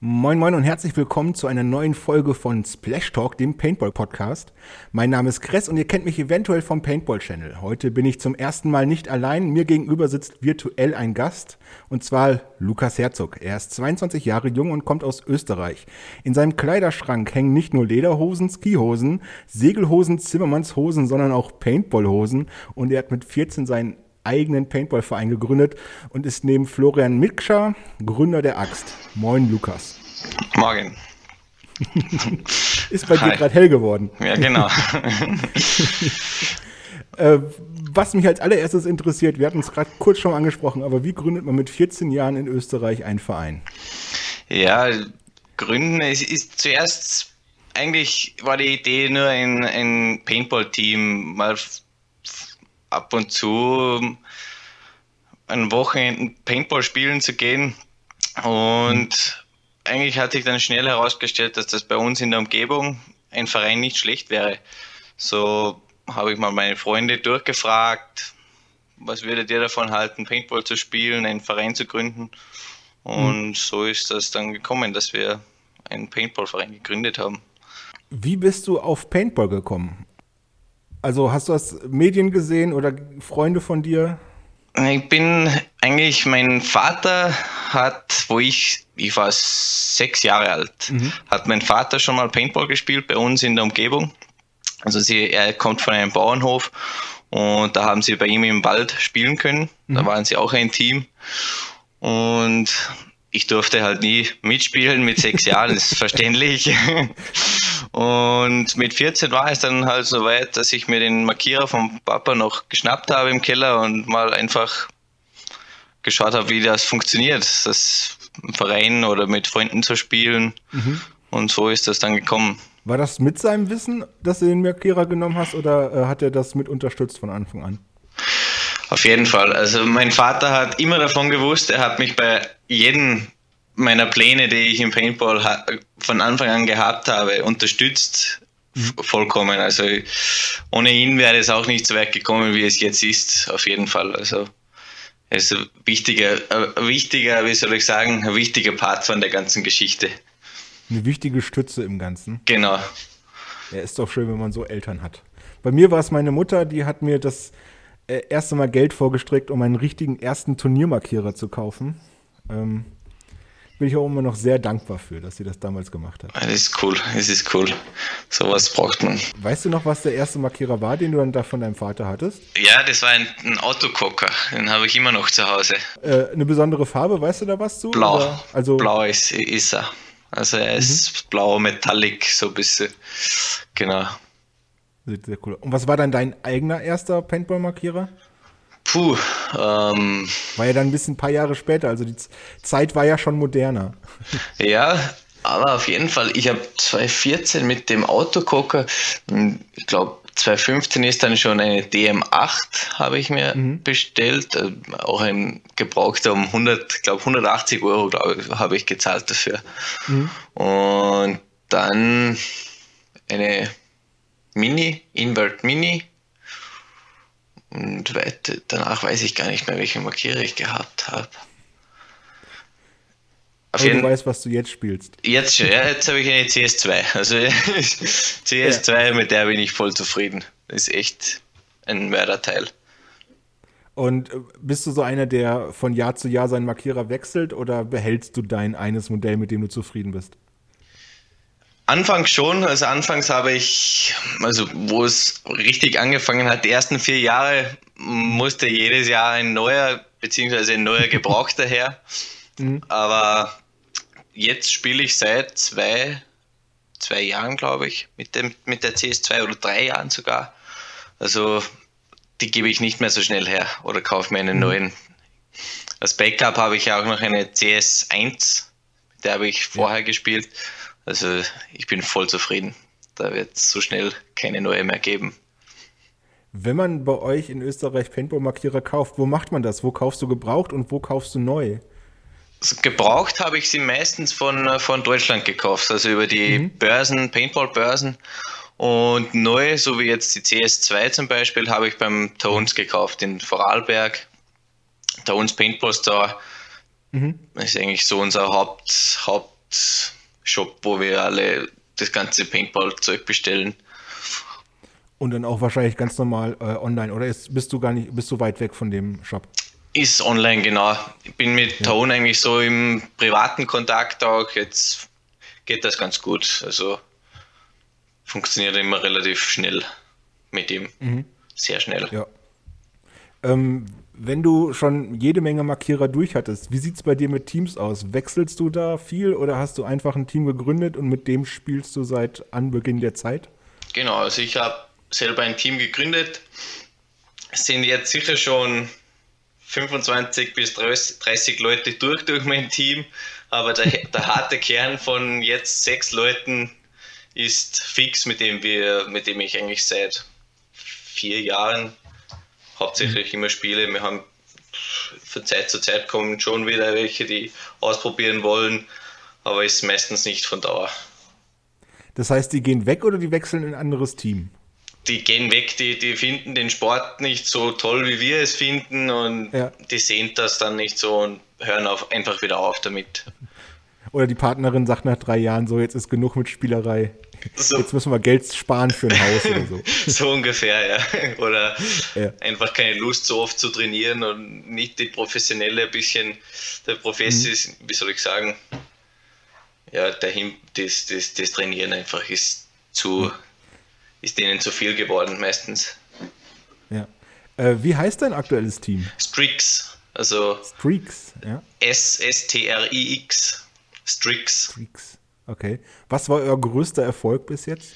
Moin Moin und herzlich willkommen zu einer neuen Folge von Splash Talk, dem Paintball Podcast. Mein Name ist Kress und ihr kennt mich eventuell vom Paintball Channel. Heute bin ich zum ersten Mal nicht allein. Mir gegenüber sitzt virtuell ein Gast und zwar Lukas Herzog. Er ist 22 Jahre jung und kommt aus Österreich. In seinem Kleiderschrank hängen nicht nur Lederhosen, Skihosen, Segelhosen, Zimmermannshosen, sondern auch Paintballhosen und er hat mit 14 seinen eigenen Paintball-Verein gegründet und ist neben Florian Mitscher Gründer der Axt. Moin, Lukas. Morgen. ist bei Hi. dir gerade hell geworden. Ja, genau. äh, was mich als allererstes interessiert, wir hatten es gerade kurz schon angesprochen, aber wie gründet man mit 14 Jahren in Österreich einen Verein? Ja, gründen ist, ist zuerst eigentlich war die Idee nur ein, ein Paintball-Team mal ab und zu ein Wochenende Paintball spielen zu gehen. Und eigentlich hat sich dann schnell herausgestellt, dass das bei uns in der Umgebung ein Verein nicht schlecht wäre. So habe ich mal meine Freunde durchgefragt, was würdet ihr davon halten, Paintball zu spielen, einen Verein zu gründen. Und mhm. so ist das dann gekommen, dass wir einen Paintball-Verein gegründet haben. Wie bist du auf Paintball gekommen? Also hast du das Medien gesehen oder Freunde von dir? Ich bin eigentlich, mein Vater hat, wo ich, ich war sechs Jahre alt, mhm. hat mein Vater schon mal Paintball gespielt bei uns in der Umgebung. Also sie, er kommt von einem Bauernhof und da haben sie bei ihm im Wald spielen können. Mhm. Da waren sie auch ein Team. Und ich durfte halt nie mitspielen mit sechs Jahren, ist verständlich. Und mit 14 war es dann halt so weit, dass ich mir den Markierer vom Papa noch geschnappt habe im Keller und mal einfach geschaut habe, wie das funktioniert, das im Verein oder mit Freunden zu spielen. Mhm. Und so ist das dann gekommen. War das mit seinem Wissen, dass du den Markierer genommen hast, oder äh, hat er das mit unterstützt von Anfang an? Auf jeden Fall. Also mein Vater hat immer davon gewusst, er hat mich bei jedem meiner Pläne, die ich im Paintball von Anfang an gehabt habe, unterstützt mhm. vollkommen. Also ohne ihn wäre es auch nicht so weit gekommen, wie es jetzt ist, auf jeden Fall. Also er ist ein wichtiger, ein wichtiger, wie soll ich sagen, ein wichtiger Part von der ganzen Geschichte. Eine wichtige Stütze im Ganzen. Genau. Ja, ist doch schön, wenn man so Eltern hat. Bei mir war es meine Mutter, die hat mir das äh, erste Mal Geld vorgestreckt, um einen richtigen ersten Turniermarkierer zu kaufen. Ähm, bin ich auch immer noch sehr dankbar für, dass sie das damals gemacht hat. Das ist cool, es ist cool. Sowas braucht man. Weißt du noch, was der erste Markierer war, den du dann da von deinem Vater hattest? Ja, das war ein, ein Autokocker. Den habe ich immer noch zu Hause. Äh, eine besondere Farbe, weißt du da was zu? Blau. Oder? Also Blau ist, ist er. Also er ist mhm. blau metallic, so ein bisschen. Genau. Sehr, sehr cool. Und was war dann dein eigener erster Paintball-Markierer? Puh, ähm, War ja dann ein bisschen ein paar Jahre später, also die Zeit war ja schon moderner. Ja, aber auf jeden Fall, ich habe 2014 mit dem Autokocker, hm, ich glaube 2015 ist dann schon eine DM8, habe ich mir mhm. bestellt. Äh, auch ein gebrauchter um 100, glaube 180 Euro, glaube ich, habe ich gezahlt dafür. Mhm. Und dann eine Mini, Invert Mini und weiter, danach weiß ich gar nicht mehr, welche Markierer ich gehabt habe. Auf jeden, du weißt, was du jetzt spielst. Jetzt, ja, jetzt habe ich eine CS2. Also CS2, ja. mit der bin ich voll zufrieden. Ist echt ein Mörderteil. Und äh, bist du so einer, der von Jahr zu Jahr seinen Markierer wechselt oder behältst du dein eines Modell, mit dem du zufrieden bist? Anfangs schon, also anfangs habe ich, also wo es richtig angefangen hat, die ersten vier Jahre musste jedes Jahr ein neuer, beziehungsweise ein neuer Gebrauchter her. Mhm. Aber jetzt spiele ich seit zwei, zwei Jahren, glaube ich, mit, dem, mit der CS2 oder drei Jahren sogar. Also die gebe ich nicht mehr so schnell her oder kaufe mir einen mhm. neuen. Als Backup habe ich auch noch eine CS1, mit der habe ich vorher ja. gespielt. Also ich bin voll zufrieden. Da wird es so schnell keine neue mehr geben. Wenn man bei euch in Österreich Paintball-Markierer kauft, wo macht man das? Wo kaufst du gebraucht und wo kaufst du neu? Also gebraucht habe ich sie meistens von, äh, von Deutschland gekauft, also über die mhm. Börsen, Paintball-Börsen. Und neu, so wie jetzt die CS2 zum Beispiel, habe ich beim Tones gekauft in Vorarlberg. Tones Paintball Store mhm. ist eigentlich so unser Haupt, Haupt Hauptshop, wo wir alle das ganze Paintball-Zeug bestellen. Und dann auch wahrscheinlich ganz normal äh, online, oder ist, bist du gar nicht, bist du weit weg von dem Shop? Ist online, genau. Ich bin mit ja. Tone eigentlich so im privaten Kontakt auch. Jetzt geht das ganz gut. Also funktioniert immer relativ schnell mit ihm. Mhm. Sehr schnell. Ja. Ähm, wenn du schon jede Menge Markierer durch hattest, wie sieht es bei dir mit Teams aus? Wechselst du da viel oder hast du einfach ein Team gegründet und mit dem spielst du seit Anbeginn der Zeit? Genau, also ich habe selber ein Team gegründet. Sind jetzt sicher schon 25 bis 30 Leute durch durch mein Team, aber der, der harte Kern von jetzt sechs Leuten ist fix, mit dem wir, mit dem ich eigentlich seit vier Jahren hauptsächlich immer spiele. Wir haben von Zeit zu Zeit kommen schon wieder welche, die ausprobieren wollen, aber ist meistens nicht von Dauer. Das heißt, die gehen weg oder die wechseln in ein anderes Team? Die gehen weg, die, die finden den Sport nicht so toll, wie wir es finden und ja. die sehen das dann nicht so und hören auf, einfach wieder auf damit. Oder die Partnerin sagt nach drei Jahren so, jetzt ist genug mit Spielerei. So. Jetzt müssen wir Geld sparen für ein Haus oder so. so ungefähr, ja. Oder ja. einfach keine Lust, so oft zu trainieren und nicht die professionelle bisschen, der Professor mhm. wie soll ich sagen, ja, dahin, das, das, das Trainieren einfach ist zu, mhm. ist denen zu viel geworden meistens. Ja. Äh, wie heißt dein aktuelles Team? Strix. Also Streaks, ja. S-S-T-R-I-X. Strix. Strix. Okay. Was war euer größter Erfolg bis jetzt?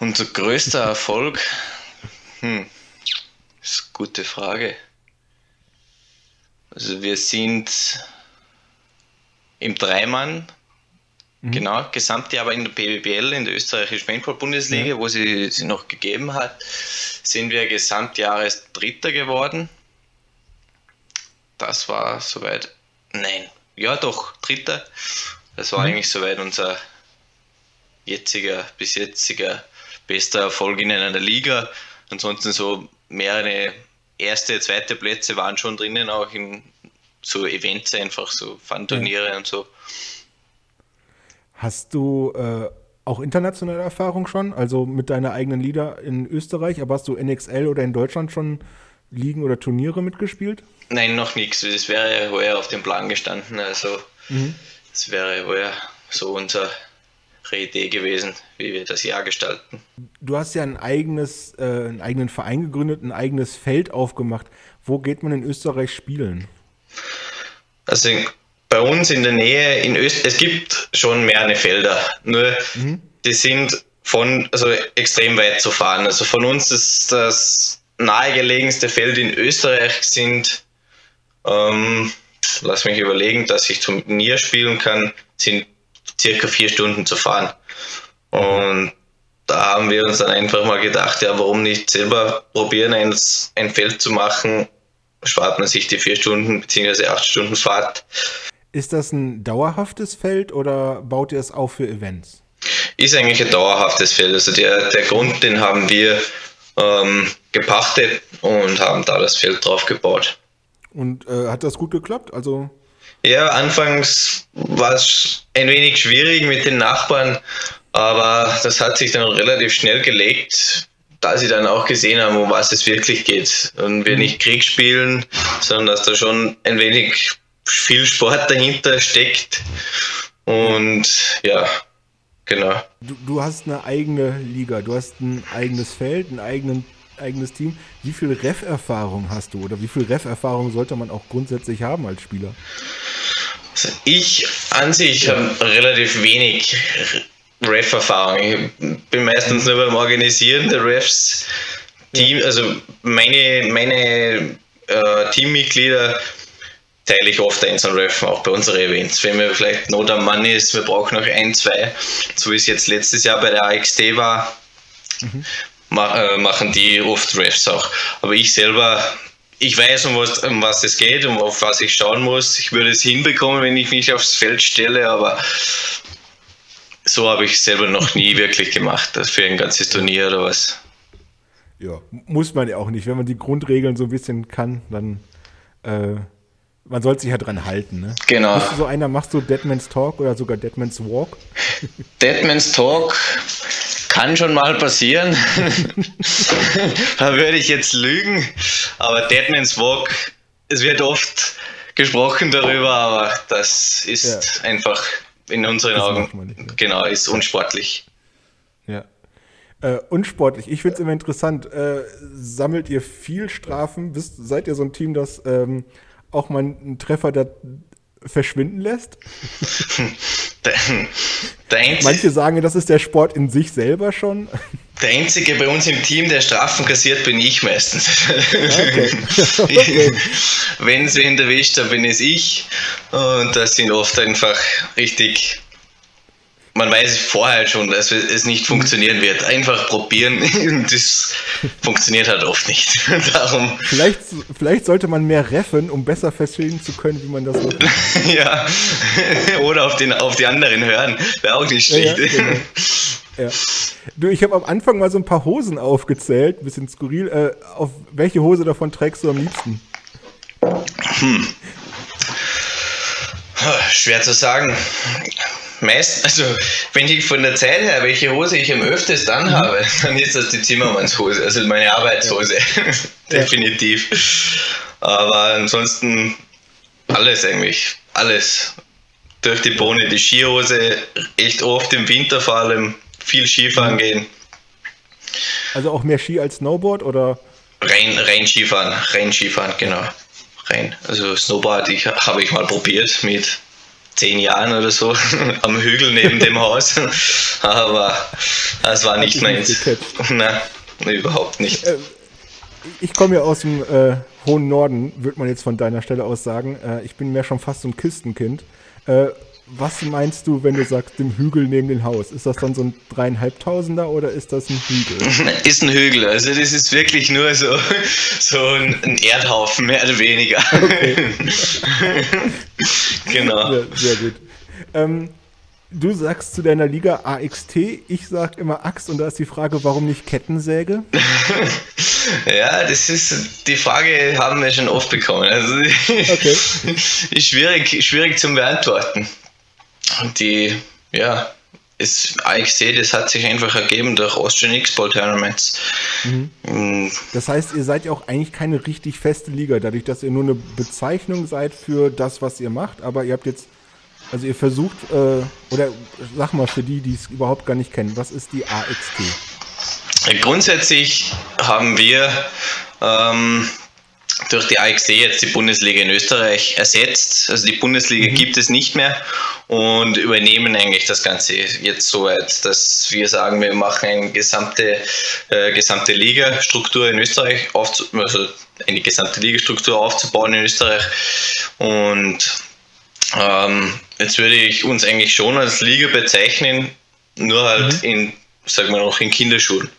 Unser größter Erfolg? Hm. Das ist eine gute Frage. Also wir sind im Dreimann, mhm. genau, Gesamtjahr aber in der BBL, in der österreichischen Paintball-Bundesliga, ja. wo sie sie noch gegeben hat, sind wir Gesamtjahres Dritter geworden. Das war soweit, nein, ja doch, Dritter. Das war mhm. eigentlich soweit unser jetziger, bis jetziger bester Erfolg in einer Liga. Ansonsten so mehrere erste, zweite Plätze waren schon drinnen, auch in so Events einfach, so Fun-Turniere und so. Hast du äh, auch internationale Erfahrung schon? Also mit deiner eigenen Liga in Österreich, aber hast du NXL oder in Deutschland schon Ligen oder Turniere mitgespielt? Nein, noch nichts. Das wäre heuer auf dem Plan gestanden. Also mhm. Das wäre wohl so unsere Idee gewesen, wie wir das Jahr gestalten. Du hast ja ein eigenes, äh, einen eigenen Verein gegründet, ein eigenes Feld aufgemacht. Wo geht man in Österreich spielen? Also bei uns in der Nähe in Österreich, es gibt schon mehrere Felder, nur mhm. die sind von, also extrem weit zu fahren. Also von uns ist das nahegelegenste Feld in Österreich sind ähm, lass mich überlegen, dass ich zum Turnier spielen kann, sind circa vier Stunden zu fahren. Und da haben wir uns dann einfach mal gedacht, ja, warum nicht selber probieren, ein, ein Feld zu machen, spart man sich die vier Stunden bzw. acht Stunden Fahrt. Ist das ein dauerhaftes Feld oder baut ihr es auch für Events? Ist eigentlich ein dauerhaftes Feld. Also der, der Grund, den haben wir ähm, gepachtet und haben da das Feld drauf gebaut. Und äh, hat das gut geklappt? Also ja, anfangs war es ein wenig schwierig mit den Nachbarn, aber das hat sich dann relativ schnell gelegt, da sie dann auch gesehen haben, um was es wirklich geht. Und wir mhm. nicht Krieg spielen, sondern dass da schon ein wenig viel Sport dahinter steckt. Und ja, genau. Du, du hast eine eigene Liga, du hast ein eigenes Feld, einen eigenen eigenes Team. Wie viel Ref-Erfahrung hast du oder wie viel Ref-Erfahrung sollte man auch grundsätzlich haben als Spieler? Also ich an sich habe relativ wenig Ref-Erfahrung. Ich bin meistens nur beim Organisieren der Refs. Team, also meine, meine äh, Teammitglieder teile ich oft eins an Ref, auch bei unseren Events. Wenn mir vielleicht Not am Mann ist, wir brauchen noch ein, zwei, so wie es jetzt letztes Jahr bei der AXT war, mhm. Äh, machen die oft Refs auch. Aber ich selber, ich weiß, um was, um was es geht, um auf was ich schauen muss. Ich würde es hinbekommen, wenn ich mich aufs Feld stelle, aber so habe ich es selber noch nie wirklich gemacht, das für ein ganzes Turnier oder was. Ja, muss man ja auch nicht. Wenn man die Grundregeln so ein bisschen kann, dann äh, man sollte sich ja dran halten, ne? Genau. Bist du so einer, machst du Deadman's Talk oder sogar Deadman's Walk? Deadman's Talk kann schon mal passieren. da würde ich jetzt lügen. Aber Deadman's Walk, es wird oft gesprochen darüber, aber das ist ja. einfach in unseren das Augen, genau, ist unsportlich. Ja. Äh, unsportlich. Ich finde es immer interessant. Äh, sammelt ihr viel Strafen? Bist, seid ihr so ein Team, das ähm, auch mal einen Treffer da verschwinden lässt? der, der Manche sagen, das ist der Sport in sich selber schon. Der Einzige bei uns im Team, der Strafen kassiert, bin ich meistens. Okay. okay. Wenn sie ihn erwischt, dann bin es ich. Und das sind oft einfach richtig man weiß vorher schon, dass es nicht funktionieren wird. Einfach probieren. Das funktioniert halt oft nicht. Darum. Vielleicht, vielleicht sollte man mehr reffen, um besser feststellen zu können, wie man das macht. ja. Oder auf, den, auf die anderen hören. Wäre auch nicht schlecht. Ja, ja, genau. ja. Du, ich habe am Anfang mal so ein paar Hosen aufgezählt, bisschen skurril. Äh, auf welche Hose davon trägst du am liebsten? Hm. Schwer zu sagen meist, also wenn ich von der Zeit her, welche Hose ich am öftesten anhabe, mhm. dann ist das die Zimmermannshose, also meine Arbeitshose. Ja. Definitiv. Aber ansonsten alles eigentlich. Alles. Durch die Bohne, die Skihose, echt oft im Winter vor allem viel Skifahren mhm. gehen. Also auch mehr Ski als Snowboard oder? Rein, rein Skifahren, rein Skifahren, genau. Rein. Also Snowboard ich, habe ich mal probiert mit zehn Jahren oder so am Hügel neben dem Haus. Aber es war nicht meins. Nein, überhaupt nicht. Äh, ich komme ja aus dem äh, hohen Norden, würde man jetzt von deiner Stelle aus sagen. Äh, ich bin mehr schon fast so ein Küstenkind. Äh, was meinst du, wenn du sagst, dem Hügel neben dem Haus? Ist das dann so ein dreieinhalbtausender oder ist das ein Hügel? Ist ein Hügel. Also das ist wirklich nur so, so ein Erdhaufen, mehr oder weniger. Okay. genau. Ja, sehr gut. Ähm, du sagst zu deiner Liga AXT, ich sag immer Axt und da ist die Frage, warum nicht Kettensäge? ja, das ist die Frage haben wir schon oft bekommen. Also okay. ist schwierig, schwierig zum beantworten die, ja, ist AXC, das hat sich einfach ergeben durch Austrian X-Ball Tournaments. Mhm. Mhm. Das heißt, ihr seid ja auch eigentlich keine richtig feste Liga, dadurch, dass ihr nur eine Bezeichnung seid für das, was ihr macht, aber ihr habt jetzt, also ihr versucht, äh, oder sag mal für die, die es überhaupt gar nicht kennen, was ist die AXT? Grundsätzlich haben wir ähm, durch die AXC jetzt die Bundesliga in Österreich ersetzt. Also die Bundesliga mhm. gibt es nicht mehr und übernehmen eigentlich das Ganze jetzt so weit, dass wir sagen, wir machen eine gesamte, äh, gesamte Ligastruktur in Österreich, also eine gesamte Ligastruktur aufzubauen in Österreich. Und ähm, jetzt würde ich uns eigentlich schon als Liga bezeichnen, nur halt mhm. in, sagen wir noch, in Kinderschuhen.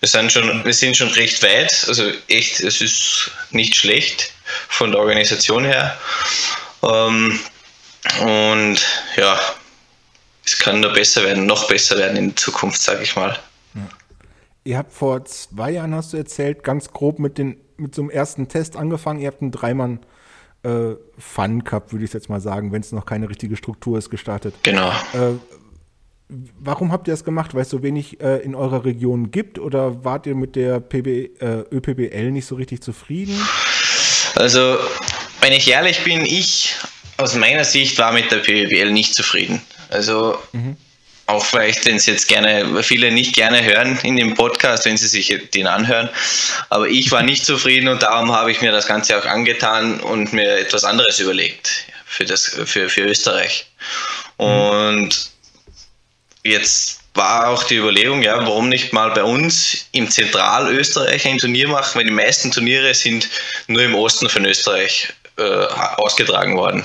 Wir sind schon, wir sind schon recht weit, also echt, es ist nicht schlecht von der Organisation her. Ähm, und ja, es kann nur besser werden, noch besser werden in Zukunft, sage ich mal. Ja. Ihr habt vor zwei Jahren, hast du erzählt, ganz grob mit, den, mit so einem ersten Test angefangen. Ihr habt einen Dreimann äh, Fun Cup, würde ich jetzt mal sagen, wenn es noch keine richtige Struktur ist, gestartet. Genau. Äh, warum habt ihr das gemacht? Weil es so wenig äh, in eurer Region gibt oder wart ihr mit der PB, äh, ÖPBL nicht so richtig zufrieden? Also, wenn ich ehrlich bin, ich aus meiner Sicht war mit der PBL nicht zufrieden. Also mhm. auch vielleicht, wenn es jetzt gerne, viele nicht gerne hören in dem Podcast, wenn sie sich den anhören. Aber ich war nicht zufrieden und darum habe ich mir das Ganze auch angetan und mir etwas anderes überlegt für, das, für, für Österreich. Mhm. Jetzt war auch die Überlegung, ja, warum nicht mal bei uns im Zentralösterreich ein Turnier machen, weil die meisten Turniere sind nur im Osten von Österreich äh, ausgetragen worden.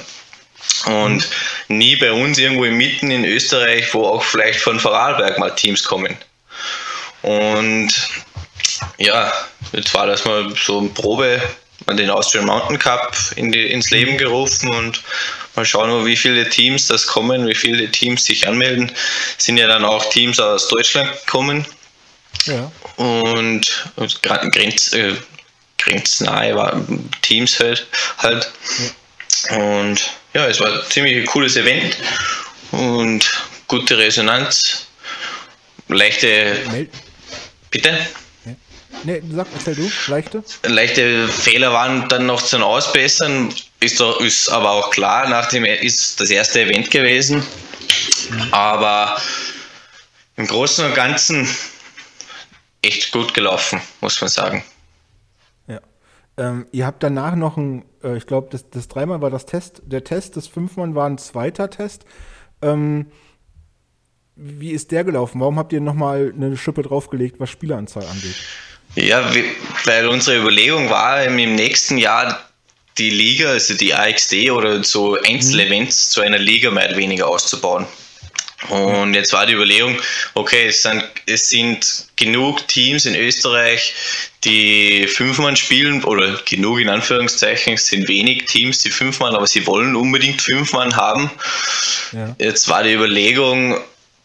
Und nie bei uns irgendwo mitten in Österreich, wo auch vielleicht von Vorarlberg mal Teams kommen. Und ja, jetzt war das mal so eine Probe an den Austrian Mountain Cup in die, ins Leben gerufen und mal schauen, wie viele Teams das kommen, wie viele Teams sich anmelden. Es sind ja dann auch Teams aus Deutschland gekommen. Ja. Und, und Grenz, äh, grenznahe Teams halt. halt. Ja. Und ja, es war ein ziemlich cooles Event und gute Resonanz. Leichte. Mel Bitte? Nee, sag, erzähl du, leichte? Leichte Fehler waren dann noch zum Ausbessern, ist, doch, ist aber auch klar, nachdem ist das erste Event gewesen. Aber im Großen und Ganzen echt gut gelaufen, muss man sagen. Ja. Ähm, ihr habt danach noch ein, äh, ich glaube, das, das dreimal war das Test, der Test, das fünfmal war ein zweiter Test. Ähm, wie ist der gelaufen? Warum habt ihr nochmal eine Schippe draufgelegt, was Spieleranzahl angeht? Ja, weil unsere Überlegung war, im nächsten Jahr die Liga, also die AXD oder so Einzelevents mhm. zu einer Liga mehr oder weniger auszubauen. Und jetzt war die Überlegung, okay, es sind, es sind genug Teams in Österreich, die Fünfmann spielen, oder genug in Anführungszeichen, es sind wenig Teams, die Fünfmann, aber sie wollen unbedingt Fünfmann haben. Ja. Jetzt war die Überlegung,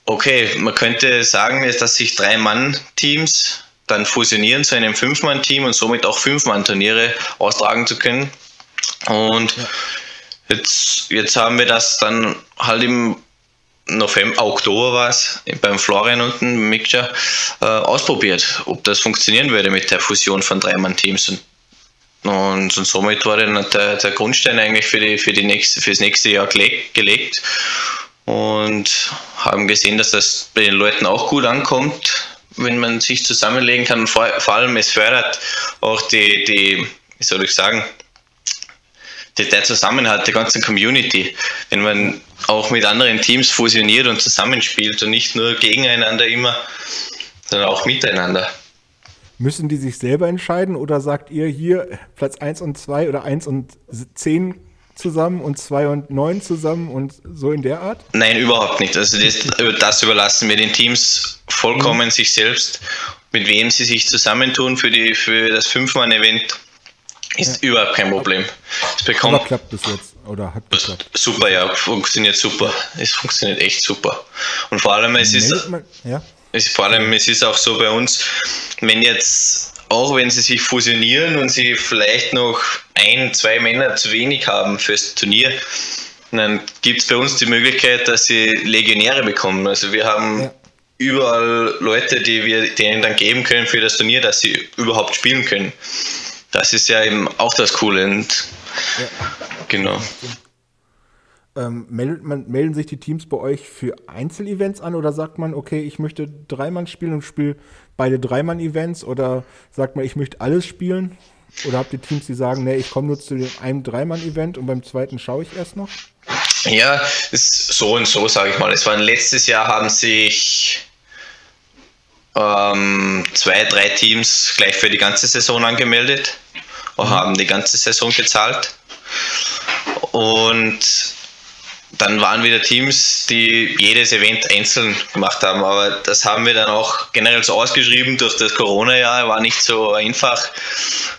okay, man könnte sagen, dass sich drei Mann-Teams dann fusionieren zu einem Fünf-Mann-Team und somit auch Fünf-Mann-Turniere austragen zu können. Und jetzt, jetzt haben wir das dann halt im November, Oktober war es, beim Florian unten im Mixture, äh, ausprobiert, ob das funktionieren würde mit der Fusion von Drei-Mann-Teams. Und, und, und, somit war dann der, der Grundstein eigentlich für, die, für, die nächste, für das nächste Jahr gelegt, gelegt und haben gesehen, dass das bei den Leuten auch gut ankommt wenn man sich zusammenlegen kann. Vor, vor allem, es fördert auch die, die, wie soll ich sagen, die, der Zusammenhalt der ganzen Community. Wenn man auch mit anderen Teams fusioniert und zusammenspielt und nicht nur gegeneinander immer, sondern auch miteinander. Müssen die sich selber entscheiden oder sagt ihr hier Platz 1 und 2 oder 1 und 10 zusammen und 2 und 9 zusammen und so in der Art? Nein, überhaupt nicht. Also das, das überlassen wir den Teams vollkommen mhm. sich selbst. Mit wem sie sich zusammentun für, die, für das Fünfmann-Event ist ja. überhaupt kein Problem. Es bekommt Aber klappt bis jetzt oder hat geklappt? Super, ja, funktioniert super. Es funktioniert echt super. Und vor allem, es ist, ja? es, vor allem, es ist auch so bei uns, wenn jetzt auch wenn sie sich fusionieren und sie vielleicht noch ein, zwei Männer zu wenig haben fürs Turnier, dann gibt es bei uns die Möglichkeit, dass sie Legionäre bekommen. Also wir haben ja. überall Leute, die wir denen dann geben können für das Turnier, dass sie überhaupt spielen können. Das ist ja eben auch das Coole. Und ja. Genau. Ähm, meldet man, melden sich die Teams bei euch für Einzelevents an oder sagt man, okay, ich möchte Dreimann spielen und spiele beide Dreimann-Events oder sagt man, ich möchte alles spielen? Oder habt ihr Teams, die sagen, nee, ich komme nur zu dem einen Dreimann-Event und beim zweiten schaue ich erst noch? Ja, ist so und so, sage ich mal. Es waren letztes Jahr haben sich ähm, zwei, drei Teams gleich für die ganze Saison angemeldet und mhm. haben die ganze Saison gezahlt. Und dann waren wieder Teams, die jedes Event einzeln gemacht haben. Aber das haben wir dann auch generell so ausgeschrieben durch das Corona-Jahr, war nicht so einfach.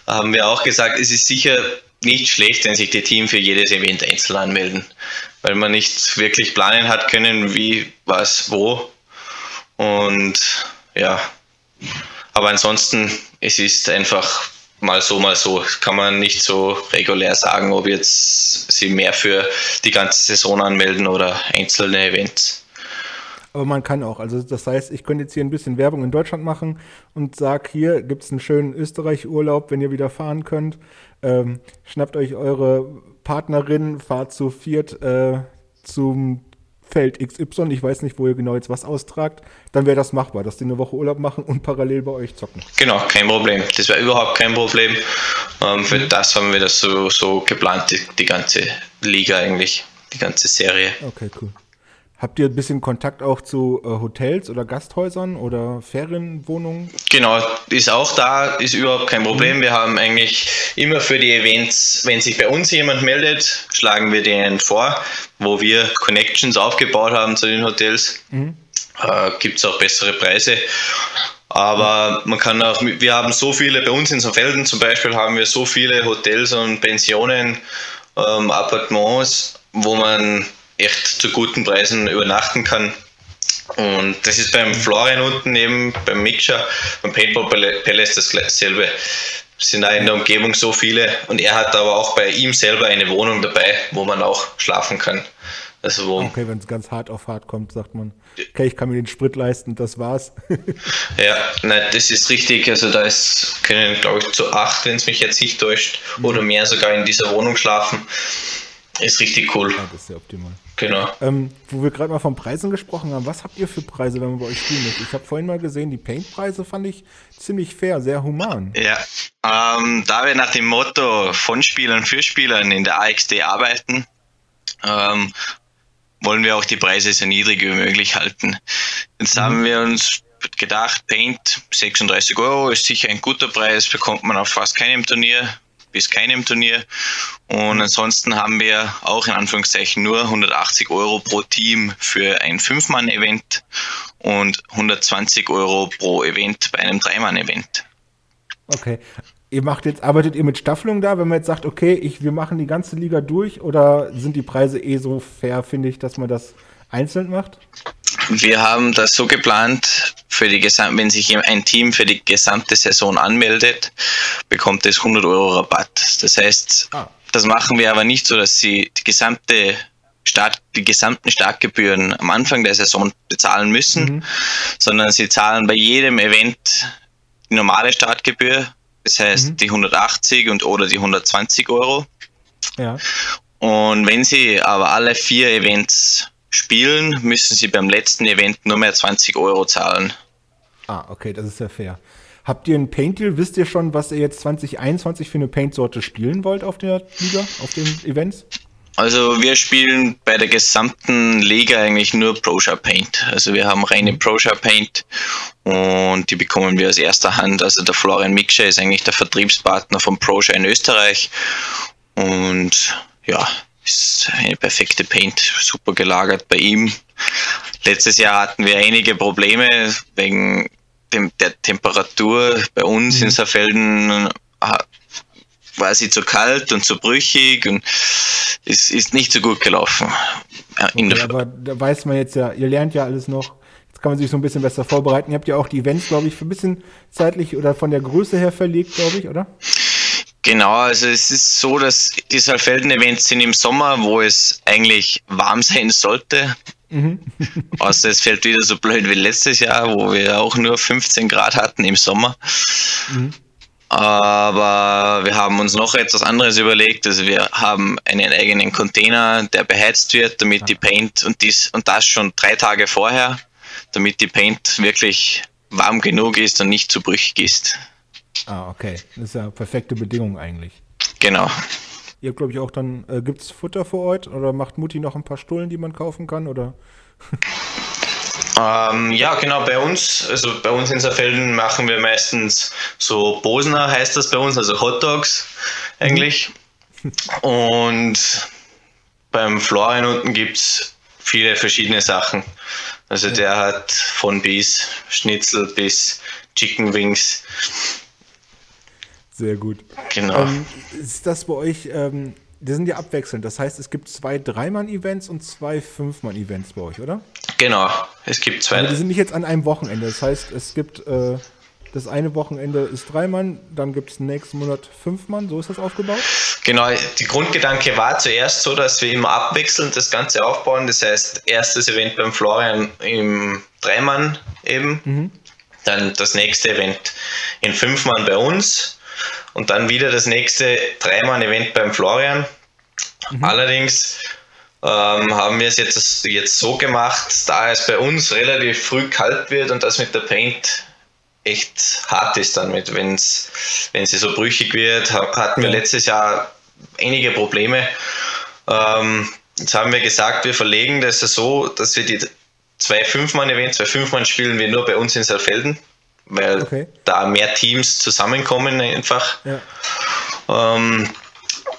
Haben wir auch gesagt, es ist sicher nicht schlecht, wenn sich die Teams für jedes Event einzeln anmelden, weil man nicht wirklich planen hat können, wie, was, wo. Und ja, aber ansonsten, es ist einfach mal so, mal so. Kann man nicht so regulär sagen, ob jetzt sie mehr für die ganze Saison anmelden oder einzelne Events. Aber man kann auch. Also das heißt, ich könnte jetzt hier ein bisschen Werbung in Deutschland machen und sage, hier gibt es einen schönen Österreich-Urlaub, wenn ihr wieder fahren könnt. Ähm, schnappt euch eure Partnerin, fahrt zu viert äh, zum Feld XY, ich weiß nicht, wo ihr genau jetzt was austragt, dann wäre das machbar, dass die eine Woche Urlaub machen und parallel bei euch zocken. Genau, kein Problem. Das wäre überhaupt kein Problem. Ähm, für mhm. das haben wir das so, so geplant, die, die ganze Liga eigentlich, die ganze Serie. Okay, cool. Habt ihr ein bisschen Kontakt auch zu äh, Hotels oder Gasthäusern oder Ferienwohnungen? Genau, ist auch da, ist überhaupt kein Problem. Mhm. Wir haben eigentlich immer für die Events, wenn sich bei uns jemand meldet, schlagen wir denen vor, wo wir Connections aufgebaut haben zu den Hotels. Mhm. Äh, Gibt es auch bessere Preise. Aber man kann auch, wir haben so viele, bei uns in Felden zum Beispiel haben wir so viele Hotels und Pensionen, ähm, Appartements, wo man echt zu guten Preisen übernachten kann. Und das ist beim Florian unten eben, beim Mixer, beim Paintball Palace dasselbe. sind da in der Umgebung so viele und er hat aber auch bei ihm selber eine Wohnung dabei, wo man auch schlafen kann. Also wo okay, wenn es ganz hart auf hart kommt, sagt man, okay, ich kann mir den Sprit leisten, das war's. ja, nein, das ist richtig. Also da ist, können, glaube ich, zu acht, wenn es mich jetzt nicht täuscht, mhm. oder mehr sogar in dieser Wohnung schlafen. Ist richtig cool. Ja, das ist sehr optimal. Genau. Ähm, wo wir gerade mal von Preisen gesprochen haben, was habt ihr für Preise, wenn man bei euch spielen möchte? Ich habe vorhin mal gesehen, die Paint-Preise fand ich ziemlich fair, sehr human. Ja, ähm, da wir nach dem Motto von Spielern für Spielern in der AXD arbeiten, ähm, wollen wir auch die Preise so niedrig wie möglich halten. Jetzt mhm. haben wir uns gedacht, Paint 36 Euro ist sicher ein guter Preis, bekommt man auf fast keinem Turnier bis keinem Turnier. Und ansonsten haben wir auch in Anführungszeichen nur 180 Euro pro Team für ein Fünf-Mann-Event und 120 Euro pro Event bei einem Dreimann-Event. Okay. Ihr macht jetzt, arbeitet ihr mit Staffelung da, wenn man jetzt sagt, okay, ich, wir machen die ganze Liga durch oder sind die Preise eh so fair, finde ich, dass man das einzeln macht? Wir haben das so geplant, für die Gesam wenn sich ein Team für die gesamte Saison anmeldet, bekommt es 100 Euro Rabatt. Das heißt, ah. das machen wir aber nicht so, dass sie die gesamte Start, die gesamten Startgebühren am Anfang der Saison bezahlen müssen, mhm. sondern sie zahlen bei jedem Event die normale Startgebühr, das heißt mhm. die 180 und oder die 120 Euro. Ja. Und wenn sie aber alle vier Events spielen, müssen sie beim letzten Event nur mehr 20 Euro zahlen. Ah, okay, das ist ja fair. Habt ihr ein Paint-Deal? Wisst ihr schon, was ihr jetzt 2021 für eine Paint-Sorte spielen wollt auf der Liga, auf den Events? Also wir spielen bei der gesamten Liga eigentlich nur ProShare Paint. Also wir haben reine mhm. ProShare Paint und die bekommen wir aus erster Hand. Also der Florian Mikscher ist eigentlich der Vertriebspartner von ProShare in Österreich und ja, ist eine perfekte Paint, super gelagert bei ihm. Letztes Jahr hatten wir einige Probleme wegen dem, der Temperatur. Bei uns mhm. in Saarfelden war sie zu kalt und zu brüchig und es ist nicht so gut gelaufen. Okay, aber da weiß man jetzt ja, ihr lernt ja alles noch. Jetzt kann man sich so ein bisschen besser vorbereiten. Ihr habt ja auch die Events, glaube ich, für ein bisschen zeitlich oder von der Größe her verlegt, glaube ich, oder? Genau, also es ist so, dass die Saalfelden-Events sind im Sommer, wo es eigentlich warm sein sollte. Mhm. Außer es fällt wieder so blöd wie letztes Jahr, wo wir auch nur 15 Grad hatten im Sommer. Mhm. Aber wir haben uns noch etwas anderes überlegt. Also wir haben einen eigenen Container, der beheizt wird, damit die Paint und dies und das schon drei Tage vorher, damit die Paint wirklich warm genug ist und nicht zu brüchig ist. Ah, okay. Das ist ja perfekte Bedingung eigentlich. Genau. Ihr habt, glaube ich, auch dann, äh, gibt es Futter vor Ort oder macht Mutti noch ein paar Stullen, die man kaufen kann? Oder? Ähm, ja, genau, bei uns, also bei uns in Saarfelden machen wir meistens so Bosner, heißt das bei uns, also Hot Dogs eigentlich. Mhm. Und beim Florian unten gibt es viele verschiedene Sachen. Also der hat von bis Schnitzel bis Chicken Wings. Sehr gut. Genau. Ähm, ist das bei euch, ähm, die sind ja abwechselnd. Das heißt, es gibt zwei Dreimann-Events und zwei Fünfmann-Events bei euch, oder? Genau, es gibt zwei. Aber die sind nicht jetzt an einem Wochenende. Das heißt, es gibt äh, das eine Wochenende ist Dreimann, dann gibt es nächsten Monat Fünfmann. So ist das aufgebaut? Genau, die Grundgedanke war zuerst so, dass wir immer abwechselnd das Ganze aufbauen. Das heißt, erstes Event beim Florian im Dreimann eben, mhm. dann das nächste Event in Fünfmann bei uns und dann wieder das nächste Dreimann-Event beim Florian. Mhm. Allerdings ähm, haben wir es jetzt, jetzt so gemacht, da es bei uns relativ früh kalt wird und das mit der Paint echt hart ist dann mit, wenn's, wenn sie so brüchig wird, hatten wir letztes Jahr einige Probleme. Ähm, jetzt haben wir gesagt, wir verlegen das so, dass wir die zwei Fünfmann-Events, zwei Fünfmann spielen wir nur bei uns in Saalfelden weil okay. da mehr Teams zusammenkommen einfach. Ja. Ähm,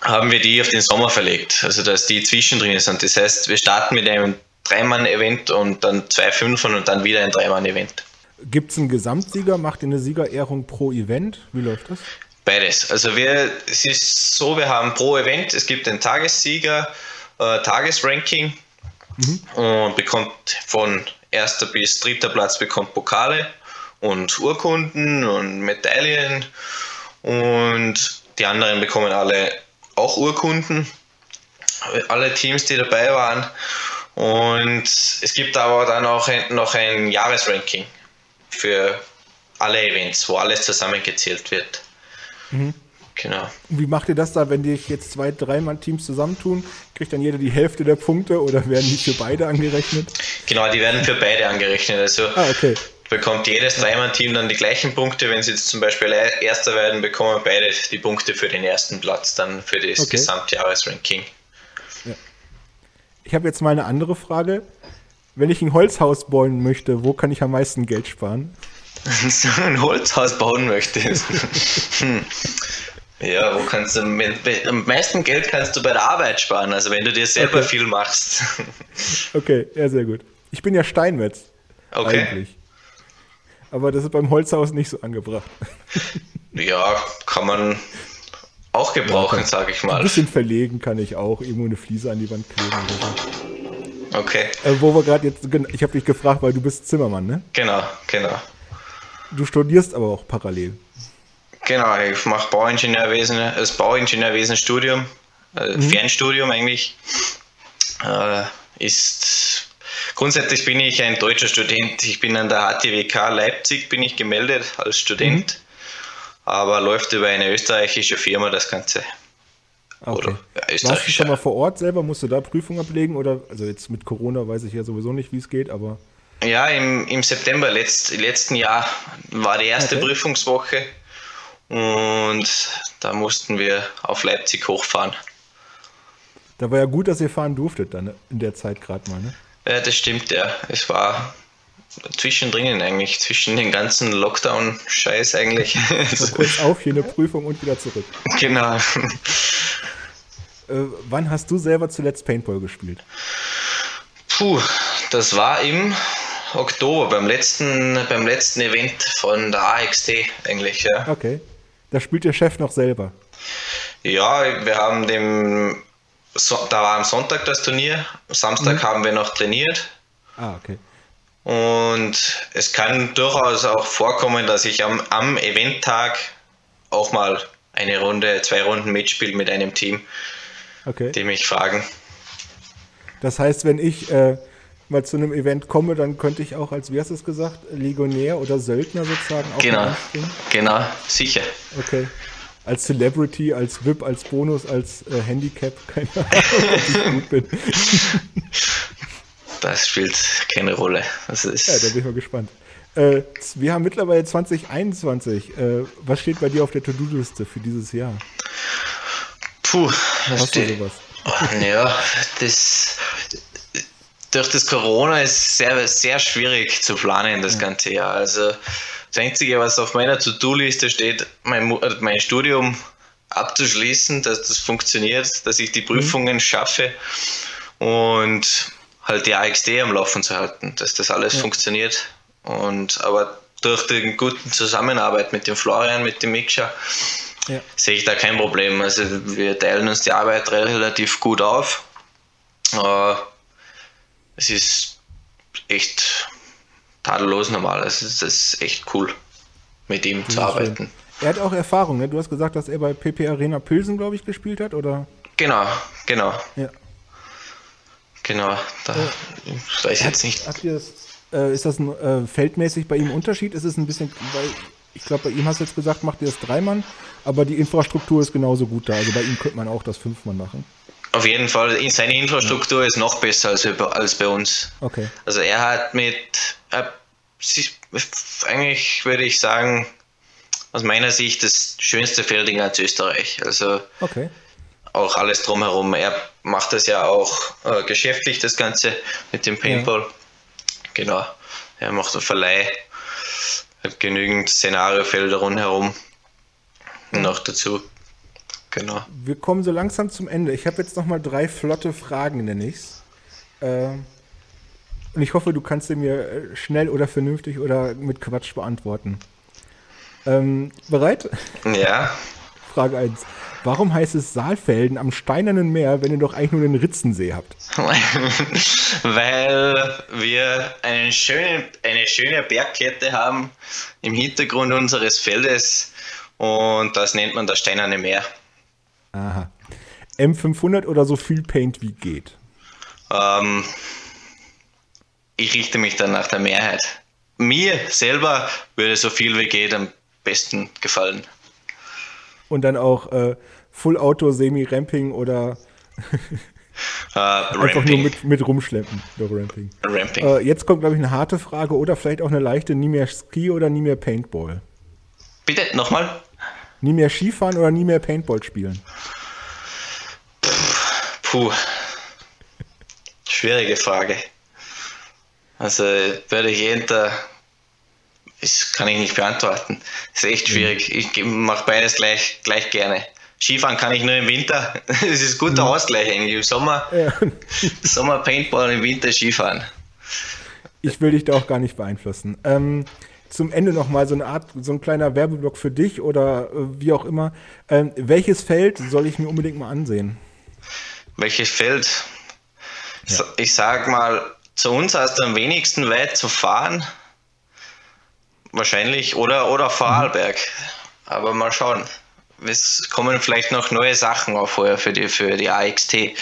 haben wir die auf den Sommer verlegt, also dass die zwischendrin sind. Das heißt, wir starten mit einem Dreimann-Event und dann zwei Fünfern und dann wieder ein Dreimann-Event. Gibt es einen Gesamtsieger? Macht ihr eine Siegerehrung pro Event? Wie läuft das? Beides. Also wir, es ist so, wir haben pro Event, es gibt einen Tagessieger, äh, Tagesranking mhm. und bekommt von erster bis dritter Platz bekommt Pokale und Urkunden und Medaillen. und die anderen bekommen alle auch Urkunden. Alle Teams, die dabei waren. Und es gibt aber dann auch noch ein Jahresranking für alle Events, wo alles zusammengezählt wird. Mhm. Genau. Und wie macht ihr das da, wenn dich jetzt zwei, dreimal Teams zusammentun? Kriegt dann jeder die Hälfte der Punkte oder werden die für beide angerechnet? Genau, die werden für beide angerechnet. Also ah, okay. Bekommt jedes Dreimann-Team dann die gleichen Punkte. Wenn sie jetzt zum Beispiel Erster werden, bekommen beide die Punkte für den ersten Platz, dann für das okay. Gesamtjahresranking. Ja. Ich habe jetzt mal eine andere Frage. Wenn ich ein Holzhaus bauen möchte, wo kann ich am meisten Geld sparen? so ein Holzhaus bauen möchtest. hm. Ja, wo kannst du mit, am meisten Geld kannst du bei der Arbeit sparen, also wenn du dir selber okay. viel machst. okay, ja, sehr gut. Ich bin ja Steinmetz. Okay. Eigentlich. Aber das ist beim Holzhaus nicht so angebracht. ja, kann man auch gebrauchen, ja, sag ich mal. Ein bisschen verlegen kann ich auch, irgendwo eine Fliese an die Wand kleben. Okay. Äh, wo wir gerade jetzt, ich habe dich gefragt, weil du bist Zimmermann, ne? Genau, genau. Du studierst aber auch parallel. Genau, ich mache Bauingenieurwesen, das Bauingenieurwesen-Studium, äh, mhm. Fernstudium eigentlich. Äh, ist grundsätzlich bin ich ein deutscher Student. Ich bin an der HTWK Leipzig bin ich gemeldet als Student, mhm. aber läuft über eine österreichische Firma das Ganze. Okay. Warst du schon mal vor Ort selber? Musst du da Prüfungen ablegen? Oder, also jetzt mit Corona weiß ich ja sowieso nicht, wie es geht, aber. Ja, im, im September letzt, letzten Jahr war die erste okay. Prüfungswoche und da mussten wir auf Leipzig hochfahren. Da war ja gut, dass ihr fahren durftet dann in der Zeit gerade mal, ne? Ja, das stimmt, ja. Es war zwischendrin eigentlich, zwischen den ganzen Lockdown-Scheiß eigentlich. Kurz auf, hier eine Prüfung und wieder zurück. Genau. Äh, wann hast du selber zuletzt Paintball gespielt? Puh, das war im Oktober, beim letzten, beim letzten Event von der AXT eigentlich, ja. Okay. Da spielt der Chef noch selber. Ja, wir haben dem, so, da war am Sonntag das Turnier, Samstag mhm. haben wir noch trainiert. Ah, okay. Und es kann durchaus auch vorkommen, dass ich am, am Eventtag auch mal eine Runde, zwei Runden mitspiele mit einem Team, okay. die mich fragen. Das heißt, wenn ich äh, mal zu einem Event komme, dann könnte ich auch als, wie hast du es gesagt, Legionär oder Söldner sozusagen auch Genau, genau, sicher. Okay. Als Celebrity, als VIP, als Bonus, als äh, Handicap, keine Ahnung, ob ich gut bin. Das spielt keine Rolle. Das ist ja, da bin ich mal gespannt. Äh, wir haben mittlerweile 2021. Äh, was steht bei dir auf der To-Do-Liste für dieses Jahr? Puh, was Hast steht? Sowas? Ja, das durch das Corona ist sehr, sehr schwierig zu planen das ganze Jahr. Also das Einzige, was auf meiner To-Do-Liste steht, mein, äh, mein Studium abzuschließen, dass das funktioniert, dass ich die mhm. Prüfungen mhm. schaffe und halt die AXD am Laufen zu halten, dass das alles ja. funktioniert. Und aber durch die gute Zusammenarbeit mit dem Florian, mit dem Miksha, ja. sehe ich da kein Problem. Also wir teilen uns die Arbeit relativ gut auf. Äh, es ist echt tadellos normal. Es ist, es ist echt cool, mit ihm zu arbeiten. Schön. Er hat auch Erfahrung, ne? Du hast gesagt, dass er bei PP Arena Pilsen, glaube ich, gespielt hat, oder? Genau, genau. Ja. Genau, da äh, ich weiß jetzt nicht. Das, äh, ist das ein, äh, feldmäßig bei ihm Unterschied? Ist es ein bisschen, weil ich glaube, bei ihm hast du jetzt gesagt, macht ihr das Dreimann, aber die Infrastruktur ist genauso gut da. Also bei ihm könnte man auch das Fünfmann machen. Auf jeden Fall, seine Infrastruktur ist noch besser als, als bei uns. Okay. Also er hat mit, eigentlich würde ich sagen, aus meiner Sicht das schönste Feld in ganz Österreich. Also okay. auch alles drumherum. Er macht das ja auch äh, geschäftlich, das Ganze mit dem Paintball. Ja. Genau. Er macht einen Verleih, hat genügend Szenariofelder rundherum noch dazu. Genau. Wir kommen so langsam zum Ende. Ich habe jetzt noch mal drei flotte Fragen, nenne ich's. Äh, und ich hoffe, du kannst sie mir äh, schnell oder vernünftig oder mit Quatsch beantworten. Ähm, bereit? Ja. Frage 1. Warum heißt es Saalfelden am Steinernen Meer, wenn ihr doch eigentlich nur den Ritzensee habt? Weil wir einen schönen, eine schöne Bergkette haben im Hintergrund unseres Feldes und das nennt man das Steinerne Meer. Aha. M500 oder so viel Paint wie geht? Ähm, ich richte mich dann nach der Mehrheit. Mir selber würde so viel wie geht am besten gefallen. Und dann auch äh, Full Auto, Semi-Ramping oder äh, einfach nur mit, mit rumschleppen. Doch, Ramping. Ramping. Äh, jetzt kommt, glaube ich, eine harte Frage oder vielleicht auch eine leichte. Nie mehr Ski oder nie mehr Paintball? Bitte, nochmal? Nie mehr Skifahren oder nie mehr Paintball spielen? Puh. Schwierige Frage. Also würde ich hinter, das kann ich nicht beantworten. Das ist echt mhm. schwierig. Ich mache beides gleich, gleich gerne. Skifahren kann ich nur im Winter. Das ist guter mhm. Ausgleich eigentlich. Im Sommer, ja. Sommer Paintball, im Winter Skifahren. Ich will dich da auch gar nicht beeinflussen. Ähm, zum Ende nochmal so eine Art, so ein kleiner Werbeblock für dich oder äh, wie auch immer. Ähm, welches Feld soll ich mir unbedingt mal ansehen? Welches Feld? Ja. Ich sag mal, zu uns hast du am wenigsten weit zu fahren. Wahrscheinlich. Oder, oder Vorarlberg. Aber mal schauen. Es kommen vielleicht noch neue Sachen auf vorher für die, für die AXT, äh,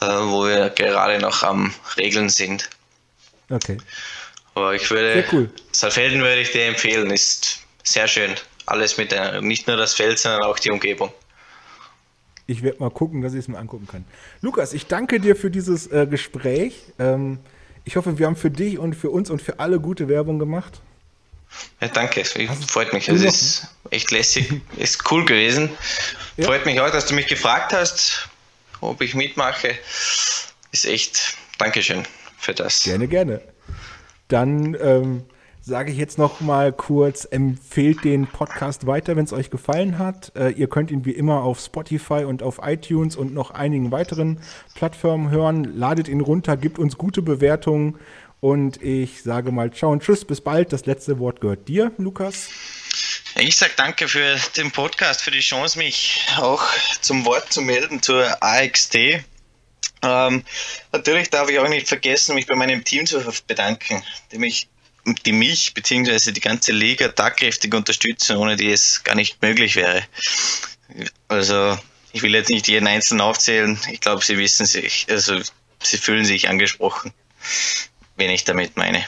wo wir gerade noch am Regeln sind. Okay. Aber ich würde, cool. Saalfelden würde ich dir empfehlen, ist sehr schön. Alles mit der, nicht nur das Feld, sondern auch die Umgebung. Ich werde mal gucken, dass ich es mir angucken kann. Lukas, ich danke dir für dieses äh, Gespräch. Ähm, ich hoffe, wir haben für dich und für uns und für alle gute Werbung gemacht. Ja, danke, also, freut mich. Es ist echt lässig, ist cool gewesen. Ja. Freut mich auch, dass du mich gefragt hast, ob ich mitmache. Ist echt, Dankeschön für das. Gerne, gerne. Dann ähm, sage ich jetzt noch mal kurz, empfehlt den Podcast weiter, wenn es euch gefallen hat. Äh, ihr könnt ihn wie immer auf Spotify und auf iTunes und noch einigen weiteren Plattformen hören. Ladet ihn runter, gibt uns gute Bewertungen und ich sage mal ciao und tschüss, bis bald. Das letzte Wort gehört dir, Lukas. Ich sage danke für den Podcast, für die Chance, mich auch zum Wort zu melden zur AXT. Ähm, natürlich darf ich auch nicht vergessen, mich bei meinem Team zu bedanken, die mich die mich bzw. die ganze Liga tagkräftig unterstützen, ohne die es gar nicht möglich wäre. Also ich will jetzt nicht jeden Einzelnen aufzählen. Ich glaube, sie wissen sich, also sie fühlen sich angesprochen, wen ich damit meine.